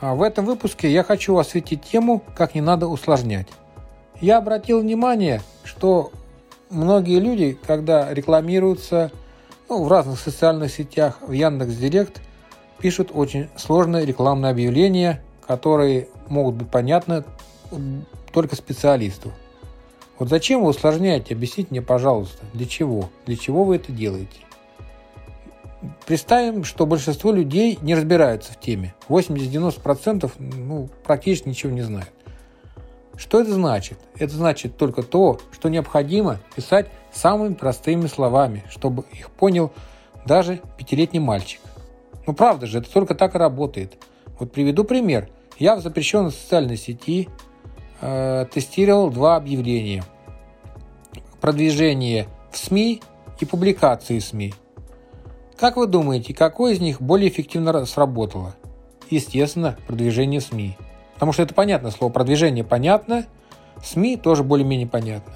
А в этом выпуске я хочу осветить тему, как не надо усложнять. Я обратил внимание, что многие люди, когда рекламируются ну, в разных социальных сетях, в Яндекс.Директ, пишут очень сложные рекламные объявления, которые могут быть понятны только специалисту. Вот зачем вы усложняете? Объясните мне, пожалуйста, для чего? Для чего вы это делаете? Представим, что большинство людей не разбираются в теме. 80-90% ну, практически ничего не знают. Что это значит? Это значит только то, что необходимо писать самыми простыми словами, чтобы их понял даже пятилетний мальчик. Ну правда же, это только так и работает. Вот приведу пример. Я в запрещенной социальной сети э, тестировал два объявления. Продвижение в СМИ и публикации в СМИ – как вы думаете, какое из них более эффективно сработало? Естественно, продвижение СМИ. Потому что это понятно, слово продвижение понятно, СМИ тоже более-менее понятно.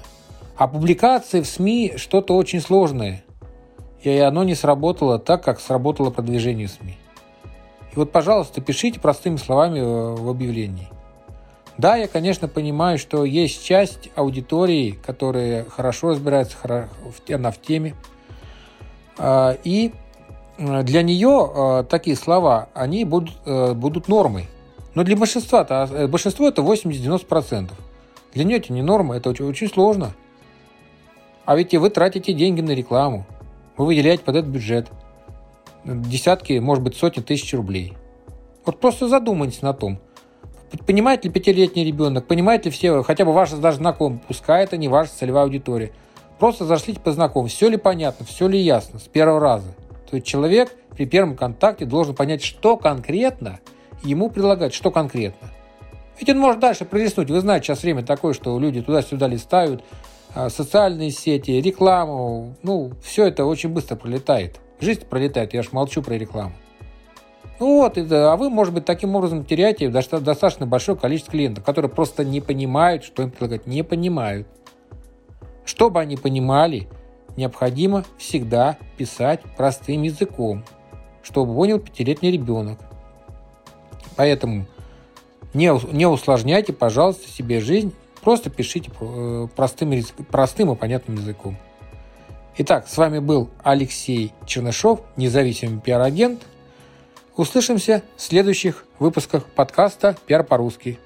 А публикации в СМИ что-то очень сложное. И оно не сработало так, как сработало продвижение СМИ. И вот, пожалуйста, пишите простыми словами в объявлении. Да, я, конечно, понимаю, что есть часть аудитории, которая хорошо разбирается она в теме. А, и Э, для нее э, такие слова, они будут, э, будут нормой. Но для большинства-то, а, большинство это 80-90%. Для нее это не норма, это очень, очень сложно. А ведь и вы тратите деньги на рекламу. Вы выделяете под этот бюджет десятки, может быть, сотни тысяч рублей. Вот просто задумайтесь на том, понимает ли пятилетний ребенок, понимает ли все, хотя бы ваши даже знакомые, пускай это не ваша целевая аудитория. Просто зашлите по знакомым, все ли понятно, все ли ясно с первого раза. То есть человек при первом контакте должен понять, что конкретно ему предлагать, что конкретно. Ведь он может дальше пролистнуть. Вы знаете, сейчас время такое, что люди туда-сюда листают, а, социальные сети, рекламу, ну, все это очень быстро пролетает. Жизнь пролетает, я ж молчу про рекламу. Ну вот, а вы, может быть, таким образом теряете достаточно большое количество клиентов, которые просто не понимают, что им предлагать, не понимают. Чтобы они понимали, необходимо всегда писать простым языком, чтобы понял пятилетний ребенок. Поэтому не, не усложняйте, пожалуйста, себе жизнь, просто пишите э, простым, простым и понятным языком. Итак, с вами был Алексей Чернышов, независимый пиар-агент. Услышимся в следующих выпусках подкаста «Пиар по-русски».